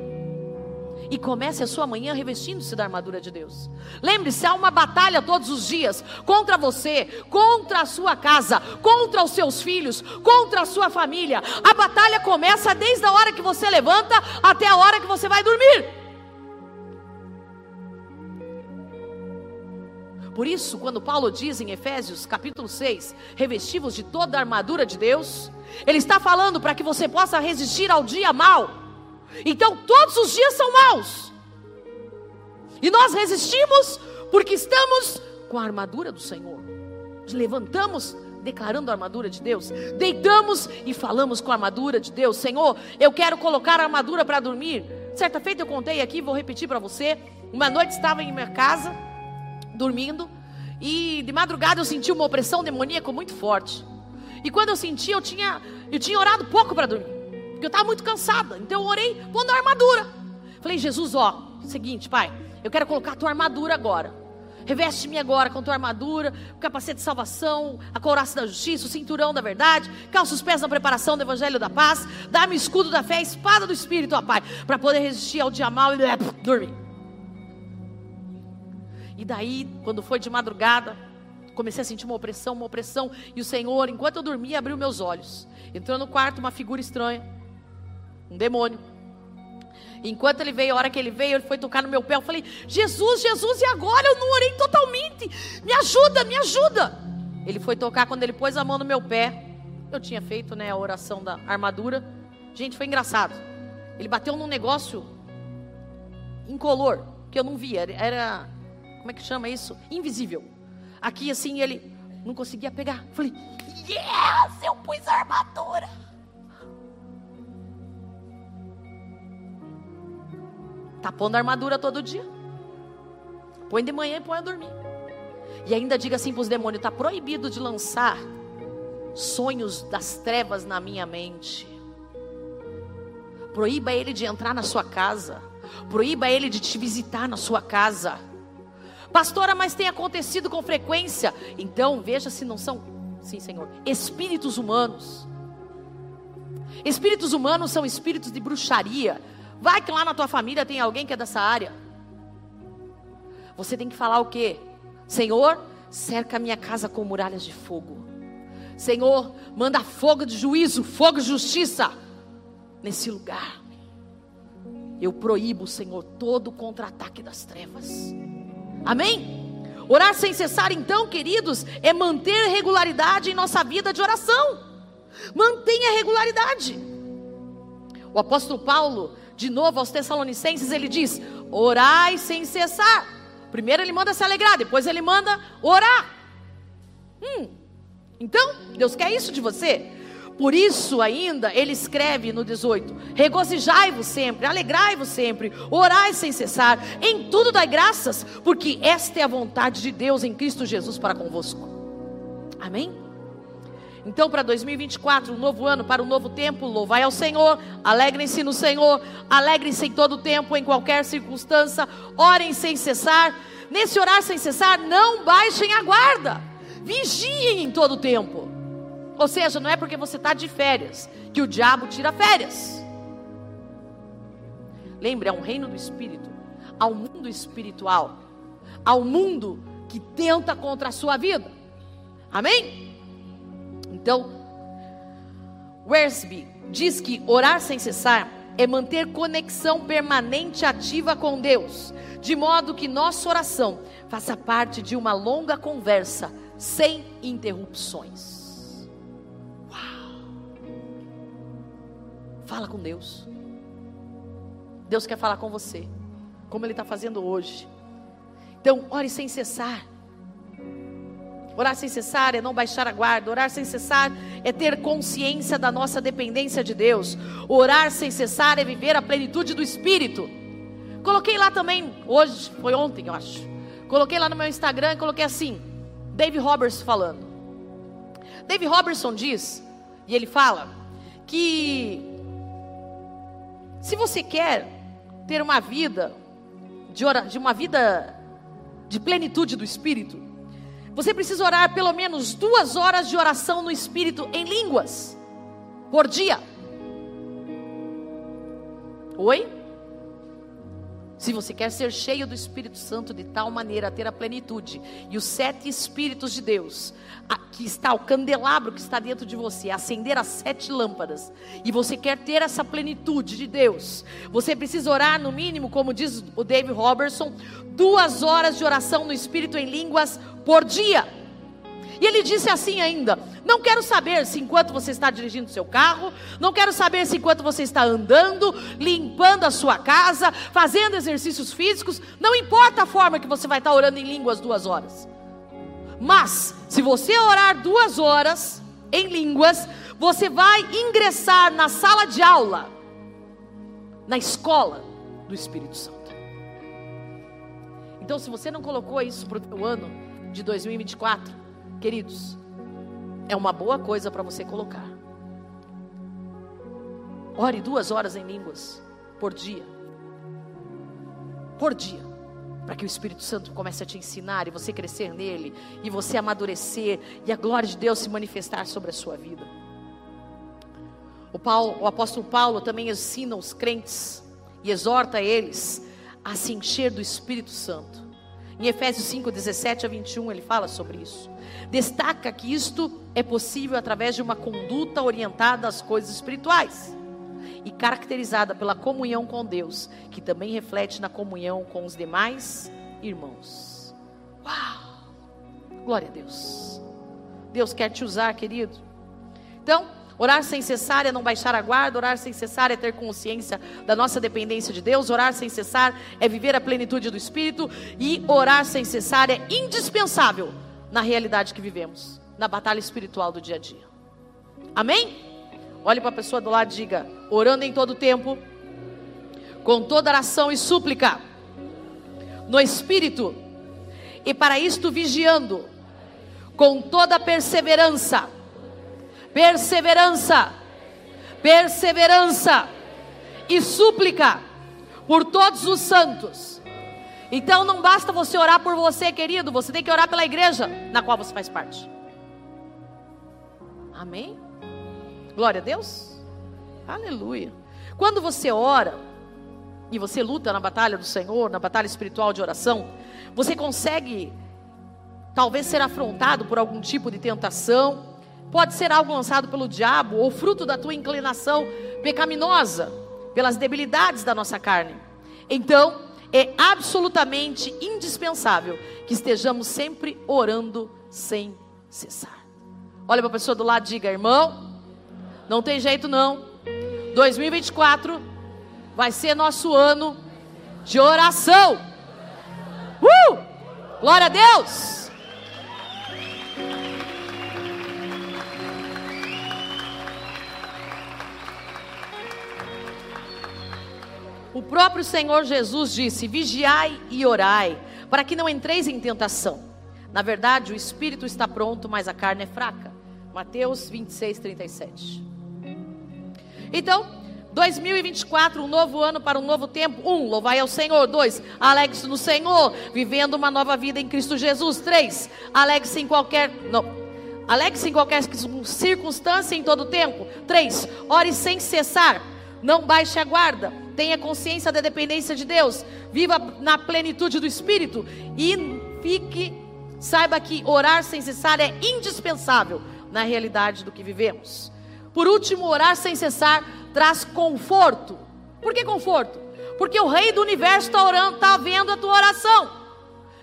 e comece a sua manhã revestindo-se da armadura de Deus. Lembre-se, há uma batalha todos os dias contra você, contra a sua casa, contra os seus filhos, contra a sua família. A batalha começa desde a hora que você levanta até a hora que você vai dormir. Por isso, quando Paulo diz em Efésios capítulo 6, revestivos de toda a armadura de Deus, ele está falando para que você possa resistir ao dia mal. Então todos os dias são maus. E nós resistimos porque estamos com a armadura do Senhor. Levantamos declarando a armadura de Deus. Deitamos e falamos com a armadura de Deus. Senhor, eu quero colocar a armadura para dormir. Certa feita eu contei aqui, vou repetir para você. Uma noite estava em minha casa, dormindo, e de madrugada eu senti uma opressão demoníaca muito forte. E quando eu senti, eu tinha, eu tinha orado pouco para dormir porque eu estava muito cansada. Então eu orei pondo a armadura. Falei, Jesus, ó, seguinte, pai, eu quero colocar a tua armadura agora. Reveste-me agora com tua armadura, o capacete de salvação, a couraça da justiça, o cinturão da verdade, calça os pés na preparação do evangelho da paz, dá-me o escudo da fé, a espada do espírito, ó Pai, para poder resistir ao dia mal e é, dormir. E daí, quando foi de madrugada, comecei a sentir uma opressão, uma opressão, e o Senhor, enquanto eu dormia, abriu meus olhos. Entrou no quarto uma figura estranha um demônio. Enquanto ele veio, a hora que ele veio, ele foi tocar no meu pé. Eu falei: Jesus, Jesus, e agora? Eu não orei totalmente. Me ajuda, me ajuda. Ele foi tocar quando ele pôs a mão no meu pé. Eu tinha feito né, a oração da armadura. Gente, foi engraçado. Ele bateu num negócio incolor, que eu não via. Era, como é que chama isso? Invisível. Aqui assim, ele não conseguia pegar. Eu falei: Yes, eu pus a armadura. Tá pondo armadura todo dia. Põe de manhã e põe a dormir. E ainda diga assim para os demônios: está proibido de lançar sonhos das trevas na minha mente. Proíba ele de entrar na sua casa. Proíba ele de te visitar na sua casa. Pastora, mas tem acontecido com frequência. Então veja se não são, sim, Senhor, espíritos humanos. Espíritos humanos são espíritos de bruxaria, Vai que lá na tua família tem alguém que é dessa área. Você tem que falar o quê? Senhor, cerca a minha casa com muralhas de fogo. Senhor, manda fogo de juízo, fogo de justiça nesse lugar. Eu proíbo, Senhor, todo contra-ataque das trevas. Amém? Orar sem cessar, então, queridos, é manter regularidade em nossa vida de oração. Mantenha regularidade. O apóstolo Paulo, de novo aos Tessalonicenses, ele diz: orai sem cessar. Primeiro ele manda se alegrar, depois ele manda orar. Hum, então, Deus quer isso de você. Por isso, ainda, ele escreve no 18: Regozijai-vos sempre, alegrai-vos sempre, orai sem cessar, em tudo dai graças, porque esta é a vontade de Deus em Cristo Jesus para convosco. Amém? Então, para 2024, um novo ano, para um novo tempo, louvai ao Senhor, alegrem-se no Senhor, alegrem-se em todo tempo, em qualquer circunstância, orem sem cessar. Nesse orar sem cessar, não baixem a guarda, vigiem em todo tempo. Ou seja, não é porque você está de férias que o diabo tira férias. Lembre, é um reino do espírito, há um mundo espiritual, há um mundo que tenta contra a sua vida. Amém? Então, Wersby diz que orar sem cessar é manter conexão permanente ativa com Deus, de modo que nossa oração faça parte de uma longa conversa sem interrupções. Uau! Fala com Deus. Deus quer falar com você, como Ele está fazendo hoje. Então, ore sem cessar. Orar sem cessar é não baixar a guarda. Orar sem cessar é ter consciência da nossa dependência de Deus. Orar sem cessar é viver a plenitude do Espírito. Coloquei lá também, hoje, foi ontem, eu acho. Coloquei lá no meu Instagram coloquei assim: Dave Roberts falando. Dave Robertson diz, e ele fala, que se você quer ter uma vida de, de uma vida de plenitude do Espírito, você precisa orar pelo menos duas horas de oração no Espírito em línguas por dia. Oi? Se você quer ser cheio do Espírito Santo de tal maneira a ter a plenitude e os sete Espíritos de Deus, que está o candelabro que está dentro de você, acender as sete lâmpadas, e você quer ter essa plenitude de Deus, você precisa orar no mínimo, como diz o David Robertson, duas horas de oração no Espírito em línguas por dia. E ele disse assim ainda: Não quero saber se enquanto você está dirigindo seu carro, não quero saber se enquanto você está andando, limpando a sua casa, fazendo exercícios físicos, não importa a forma que você vai estar orando em línguas duas horas. Mas, se você orar duas horas em línguas, você vai ingressar na sala de aula, na escola do Espírito Santo. Então, se você não colocou isso para o ano de 2024, Queridos, é uma boa coisa para você colocar. Ore duas horas em línguas por dia. Por dia. Para que o Espírito Santo comece a te ensinar e você crescer nele, e você amadurecer, e a glória de Deus se manifestar sobre a sua vida. O, Paulo, o apóstolo Paulo também ensina os crentes e exorta eles a se encher do Espírito Santo. Em Efésios 5, 17 a 21, ele fala sobre isso. Destaca que isto é possível através de uma conduta orientada às coisas espirituais e caracterizada pela comunhão com Deus, que também reflete na comunhão com os demais irmãos. Uau! Glória a Deus. Deus quer te usar, querido. Então, Orar sem cessar é não baixar a guarda, orar sem cessar é ter consciência da nossa dependência de Deus, orar sem cessar é viver a plenitude do Espírito e orar sem cessar é indispensável na realidade que vivemos, na batalha espiritual do dia a dia. Amém? Olhe para a pessoa do lado e diga: orando em todo tempo, com toda oração e súplica, no Espírito, e para isto vigiando, com toda perseverança perseverança, perseverança e súplica por todos os santos. Então não basta você orar por você, querido, você tem que orar pela igreja na qual você faz parte. Amém? Glória a Deus. Aleluia. Quando você ora e você luta na batalha do Senhor, na batalha espiritual de oração, você consegue talvez ser afrontado por algum tipo de tentação, Pode ser algo lançado pelo diabo ou fruto da tua inclinação pecaminosa, pelas debilidades da nossa carne. Então, é absolutamente indispensável que estejamos sempre orando sem cessar. Olha para a pessoa do lado diga: irmão, não tem jeito não. 2024 vai ser nosso ano de oração. Uh! Glória a Deus! O próprio Senhor Jesus disse: Vigiai e orai, para que não entreis em tentação. Na verdade, o espírito está pronto, mas a carne é fraca. Mateus 26, 37. Então, 2024, um novo ano para um novo tempo. Um, louvai ao Senhor. Dois, alegre-se no Senhor, vivendo uma nova vida em Cristo Jesus. Três, alegre-se em qualquer. Não. Alegre-se em qualquer circunstância em todo tempo. Três, ore sem cessar. Não baixe a guarda. Tenha consciência da dependência de Deus. Viva na plenitude do Espírito. E fique, saiba que orar sem cessar é indispensável na realidade do que vivemos. Por último, orar sem cessar traz conforto. Por que conforto? Porque o Rei do Universo está orando, está vendo a tua oração.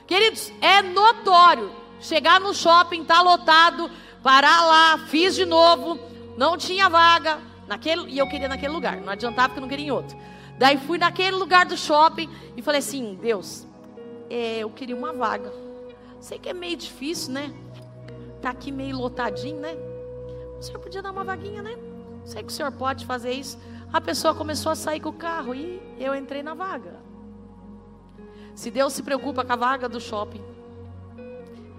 Queridos, é notório. Chegar no shopping, está lotado, parar lá, fiz de novo, não tinha vaga, naquele, e eu queria naquele lugar, não adiantava porque eu não queria em outro. Daí fui naquele lugar do shopping e falei assim: Deus, é, eu queria uma vaga. Sei que é meio difícil, né? Tá aqui meio lotadinho, né? O senhor podia dar uma vaguinha, né? Sei que o senhor pode fazer isso. A pessoa começou a sair com o carro e eu entrei na vaga. Se Deus se preocupa com a vaga do shopping,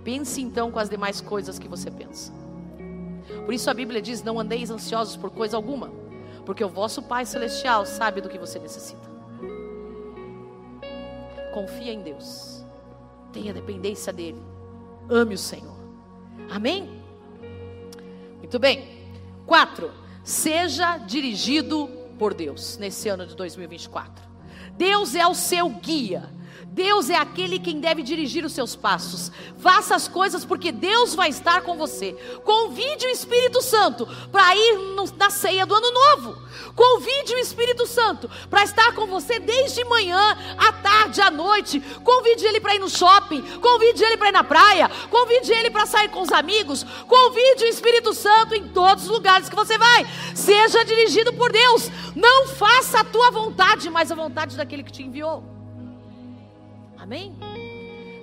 pense então com as demais coisas que você pensa. Por isso a Bíblia diz: Não andeis ansiosos por coisa alguma, porque o vosso Pai Celestial sabe do que você necessita. Confia em Deus, tenha dependência dEle, ame o Senhor. Amém? Muito bem. Quatro, seja dirigido por Deus nesse ano de 2024. Deus é o seu guia. Deus é aquele quem deve dirigir os seus passos. Faça as coisas porque Deus vai estar com você. Convide o Espírito Santo para ir no, na ceia do ano novo. Convide o Espírito Santo para estar com você desde manhã, à tarde, à noite. Convide ele para ir no shopping. Convide ele para ir na praia. Convide ele para sair com os amigos. Convide o Espírito Santo em todos os lugares que você vai. Seja dirigido por Deus. Não faça a tua vontade, mas a vontade daquele que te enviou. Amém?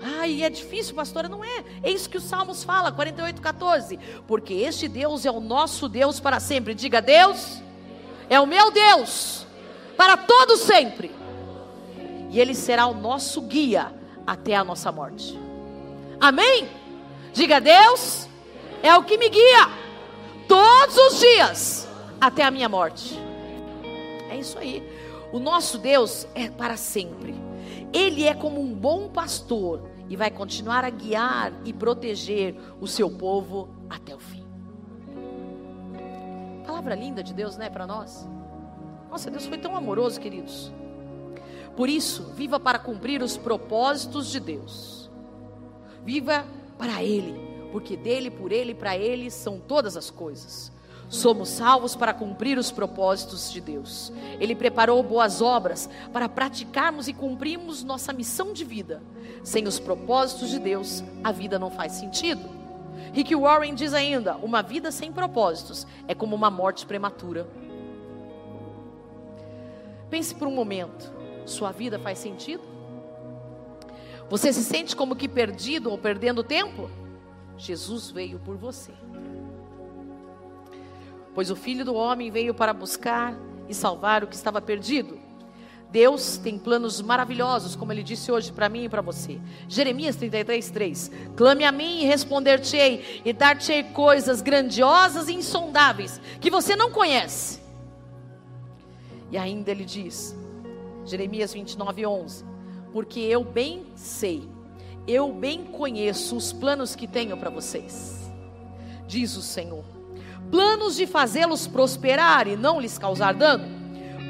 Ai, é difícil, pastora, não é. É isso que os Salmos fala, 48, 14. Porque este Deus é o nosso Deus para sempre. Diga, Deus é o meu Deus para todo sempre. E Ele será o nosso guia até a nossa morte. Amém? Diga, Deus é o que me guia todos os dias até a minha morte. É isso aí. O nosso Deus é para sempre. Ele é como um bom pastor e vai continuar a guiar e proteger o seu povo até o fim. Palavra linda de Deus, né, para nós? Nossa, Deus foi tão amoroso, queridos. Por isso, viva para cumprir os propósitos de Deus. Viva para Ele, porque dele, por Ele e para Ele são todas as coisas. Somos salvos para cumprir os propósitos de Deus. Ele preparou boas obras para praticarmos e cumprirmos nossa missão de vida. Sem os propósitos de Deus, a vida não faz sentido. Rick Warren diz ainda: uma vida sem propósitos é como uma morte prematura. Pense por um momento: sua vida faz sentido? Você se sente como que perdido ou perdendo tempo? Jesus veio por você pois o filho do homem veio para buscar e salvar o que estava perdido. Deus tem planos maravilhosos, como ele disse hoje para mim e para você. Jeremias 33, 3. Clame a mim e responder-te-ei, e dar-te-ei coisas grandiosas e insondáveis, que você não conhece. E ainda ele diz, Jeremias 29, 11: Porque eu bem sei, eu bem conheço os planos que tenho para vocês, diz o Senhor planos de fazê-los prosperar e não lhes causar dano,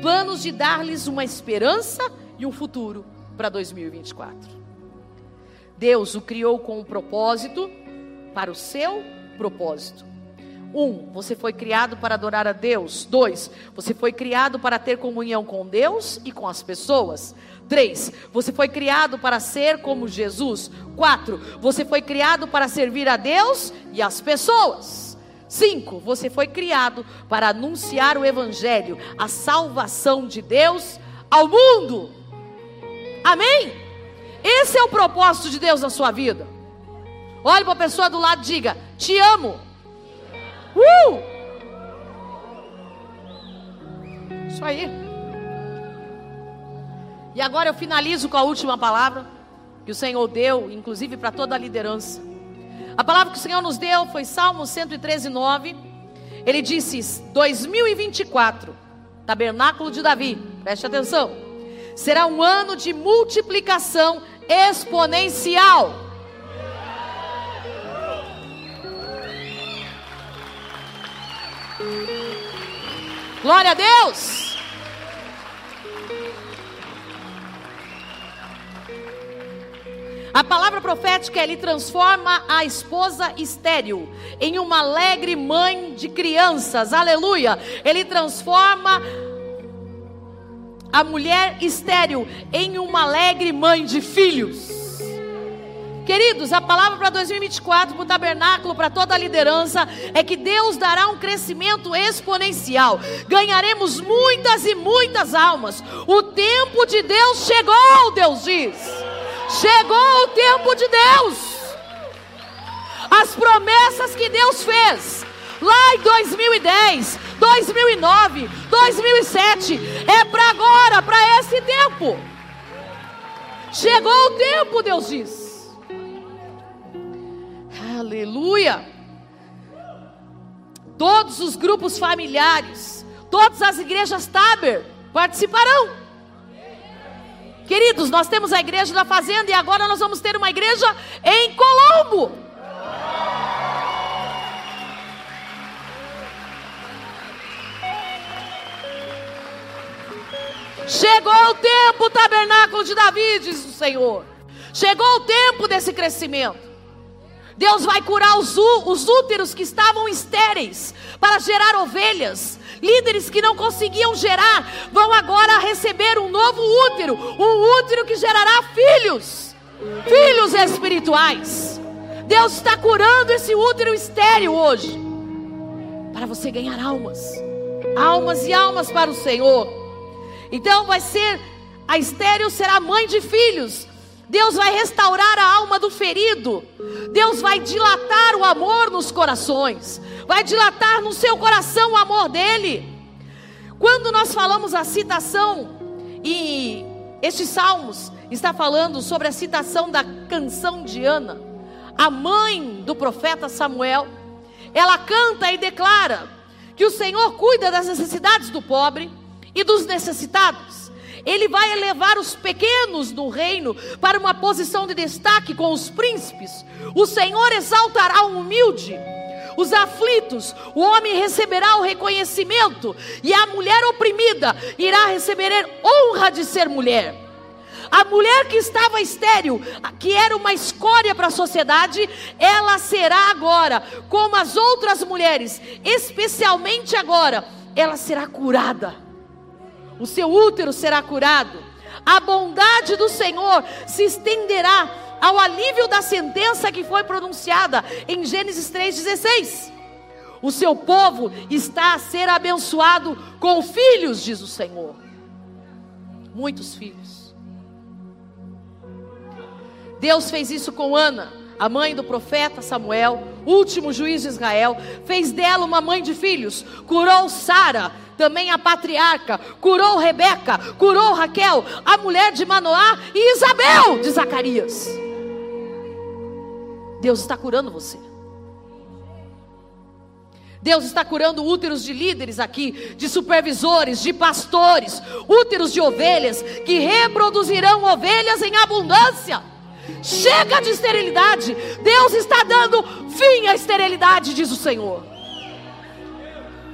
planos de dar-lhes uma esperança e um futuro para 2024. Deus o criou com um propósito para o seu propósito. Um, você foi criado para adorar a Deus. Dois, você foi criado para ter comunhão com Deus e com as pessoas. Três, você foi criado para ser como Jesus. Quatro, você foi criado para servir a Deus e as pessoas. Cinco, você foi criado para anunciar o Evangelho, a salvação de Deus ao mundo. Amém? Esse é o propósito de Deus na sua vida. Olhe para a pessoa do lado e diga: Te amo. Uh! Isso aí. E agora eu finalizo com a última palavra que o Senhor deu, inclusive para toda a liderança. A palavra que o Senhor nos deu foi Salmo 113, 9. Ele disse: 2024, tabernáculo de Davi, preste atenção, será um ano de multiplicação exponencial. Glória a Deus! A palavra profética ele transforma a esposa estéril em uma alegre mãe de crianças. Aleluia! Ele transforma a mulher estéril em uma alegre mãe de filhos. Queridos, a palavra para 2024, para o tabernáculo, para toda a liderança, é que Deus dará um crescimento exponencial. Ganharemos muitas e muitas almas. O tempo de Deus chegou, Deus diz. Chegou o tempo de Deus. As promessas que Deus fez lá em 2010, 2009, 2007, é para agora, para esse tempo. Chegou o tempo, Deus diz. Aleluia. Todos os grupos familiares, todas as igrejas Taber participarão. Queridos, nós temos a igreja da fazenda e agora nós vamos ter uma igreja em Colombo. Chegou o tempo, tabernáculo de Davi, diz o Senhor. Chegou o tempo desse crescimento. Deus vai curar os, os úteros que estavam estéreis para gerar ovelhas. Líderes que não conseguiam gerar vão agora receber um novo útero, um útero que gerará filhos, filhos espirituais. Deus está curando esse útero estéril hoje, para você ganhar almas, almas e almas para o Senhor. Então vai ser, a estéril será mãe de filhos, Deus vai restaurar a alma do ferido. Deus vai dilatar o amor nos corações. Vai dilatar no seu coração o amor dele. Quando nós falamos a citação, e estes salmos está falando sobre a citação da canção de Ana, a mãe do profeta Samuel, ela canta e declara que o Senhor cuida das necessidades do pobre e dos necessitados. Ele vai elevar os pequenos do reino para uma posição de destaque com os príncipes. O Senhor exaltará o humilde os aflitos, o homem receberá o reconhecimento, e a mulher oprimida irá receber honra de ser mulher. A mulher que estava estéril, que era uma escória para a sociedade, ela será agora, como as outras mulheres, especialmente agora, ela será curada o seu útero será curado. A bondade do Senhor se estenderá ao alívio da sentença que foi pronunciada em Gênesis 3,16. O seu povo está a ser abençoado com filhos, diz o Senhor. Muitos filhos. Deus fez isso com Ana, a mãe do profeta Samuel, último juiz de Israel, fez dela uma mãe de filhos, curou Sara, também a patriarca, curou Rebeca, curou Raquel, a mulher de Manoá e Isabel de Zacarias. Deus está curando você. Deus está curando úteros de líderes aqui, de supervisores, de pastores, úteros de ovelhas que reproduzirão ovelhas em abundância. Chega de esterilidade. Deus está dando fim à esterilidade, diz o Senhor.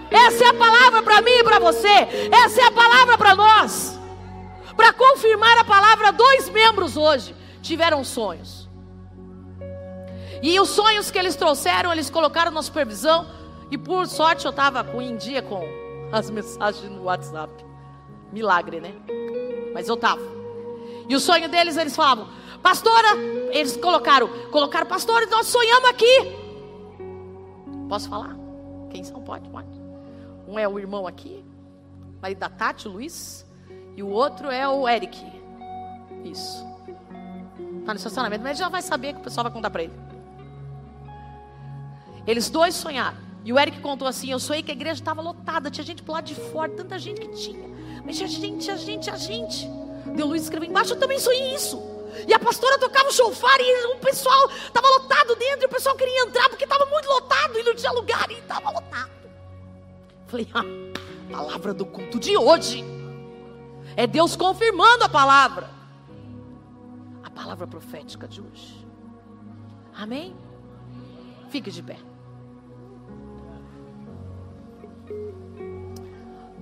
Essa é a palavra para mim e para você. Essa é a palavra para nós. Para confirmar a palavra, dois membros hoje tiveram sonhos. E os sonhos que eles trouxeram, eles colocaram na supervisão. E por sorte eu estava em dia com as mensagens no WhatsApp. Milagre, né? Mas eu estava. E o sonho deles, eles falavam, pastora, eles colocaram, colocaram, pastores, nós sonhamos aqui. Posso falar? Quem são? Pode, pode. Um é o irmão aqui, marido da Tati, o Luiz, e o outro é o Eric. Isso. Está no estacionamento, mas ele já vai saber que o pessoal vai contar para ele. Eles dois sonharam. E o Eric contou assim: Eu sonhei que a igreja estava lotada, tinha gente pro lado de fora, tanta gente que tinha. Mas tinha gente, a gente, a gente. Deu Luiz escreveu embaixo, eu também sonhei isso. E a pastora tocava o chofar e o pessoal estava lotado dentro, e o pessoal queria entrar porque estava muito lotado e não tinha lugar e estava lotado. Falei, ah, palavra do culto de hoje. É Deus confirmando a palavra. A palavra profética de hoje. Amém? Fique de pé.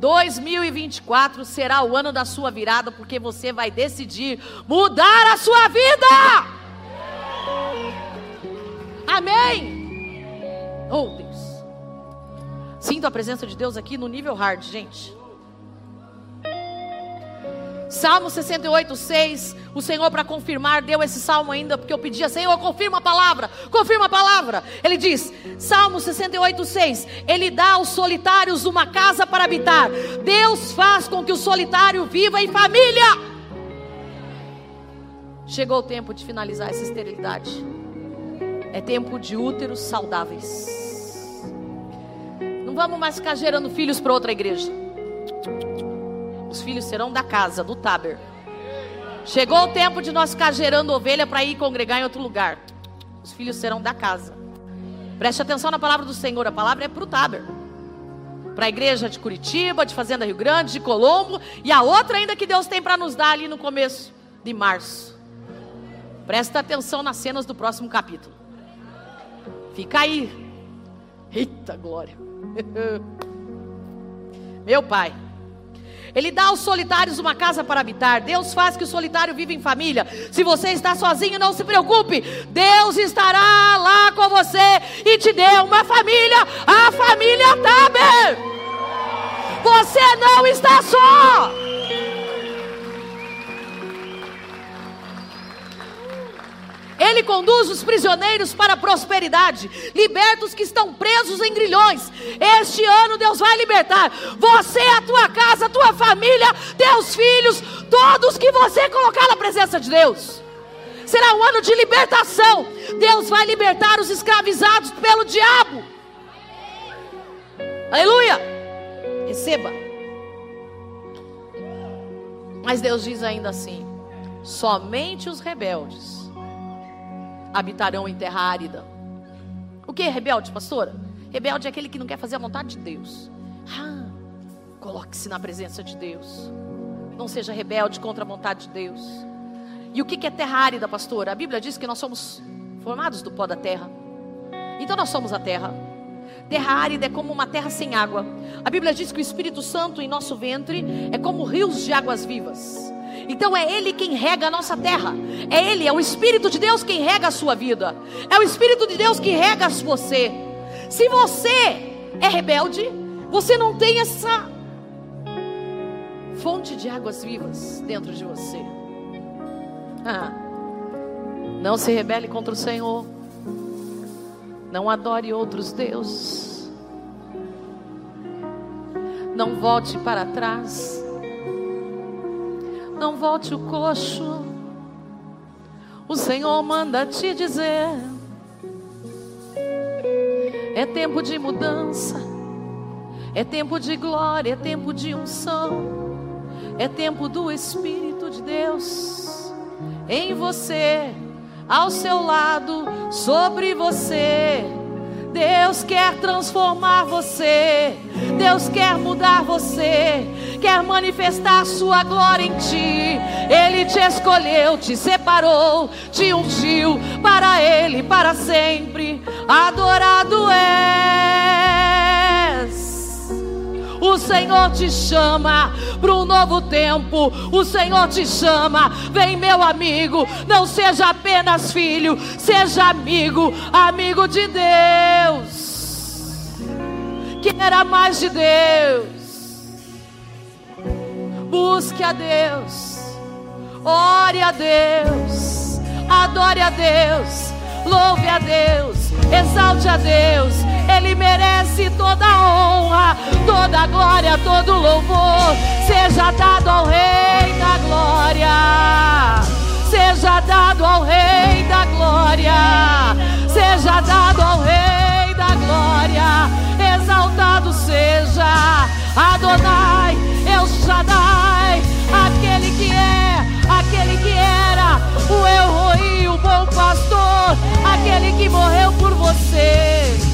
2024 será o ano da sua virada, porque você vai decidir mudar a sua vida. Amém. Oh, Deus. Sinto a presença de Deus aqui no nível hard, gente. Salmo 68, 6. O Senhor, para confirmar, deu esse salmo ainda, porque eu pedia, Senhor, confirma a palavra, confirma a palavra. Ele diz, Salmo 68, 6. Ele dá aos solitários uma casa para habitar. Deus faz com que o solitário viva em família. Chegou o tempo de finalizar essa esterilidade. É tempo de úteros saudáveis. Não vamos mais ficar gerando filhos para outra igreja. Os filhos serão da casa, do Taber. Chegou o tempo de nós ficar gerando ovelha para ir congregar em outro lugar. Os filhos serão da casa. Preste atenção na palavra do Senhor. A palavra é para o Taber. Para a igreja de Curitiba, de Fazenda Rio Grande, de Colombo. E a outra ainda que Deus tem para nos dar ali no começo de março. Presta atenção nas cenas do próximo capítulo. Fica aí. Eita glória. Meu pai. Ele dá aos solitários uma casa para habitar. Deus faz que o solitário viva em família. Se você está sozinho, não se preocupe. Deus estará lá com você e te deu uma família. A família Taber. Você não está só. Ele conduz os prisioneiros para a prosperidade, liberta os que estão presos em grilhões. Este ano Deus vai libertar você, a tua casa, a tua família, teus filhos, todos que você colocar na presença de Deus. Será um ano de libertação. Deus vai libertar os escravizados pelo diabo. Aleluia! Receba. Mas Deus diz ainda assim: somente os rebeldes habitarão em terra árida. O que é rebelde, pastora? Rebelde é aquele que não quer fazer a vontade de Deus. Ah, coloque-se na presença de Deus. Não seja rebelde contra a vontade de Deus. E o que é terra árida, pastora? A Bíblia diz que nós somos formados do pó da terra. Então nós somos a terra. Terra árida é como uma terra sem água. A Bíblia diz que o Espírito Santo em nosso ventre é como rios de águas vivas. Então é Ele quem rega a nossa terra. É Ele, é o Espírito de Deus quem rega a sua vida. É o Espírito de Deus que rega você. Se você é rebelde, você não tem essa fonte de águas vivas dentro de você. Ah, não se rebele contra o Senhor. Não adore outros deuses. Não volte para trás. Não volte o coxo. O Senhor manda te dizer: é tempo de mudança, é tempo de glória, é tempo de unção, é tempo do Espírito de Deus em você, ao seu lado, sobre você. Deus quer transformar você. Deus quer mudar você. Quer manifestar a sua glória em ti. Ele te escolheu, te separou, te ungiu para Ele para sempre. Adorado és. O Senhor te chama para um novo tempo. O Senhor te chama. Vem, meu amigo. Não seja apenas filho, seja amigo, amigo de Deus. Queira mais de Deus. Busque a Deus. Ore a Deus. Adore a Deus. Louve a Deus. Exalte a Deus ele merece toda honra, toda glória, todo louvor. Seja dado ao Rei da glória. Seja dado ao Rei da glória. Seja dado ao Rei da glória. Exaltado seja Adonai, El Shaddai, aquele que é, aquele que era, o El Roi, o bom pastor, aquele que morreu por você.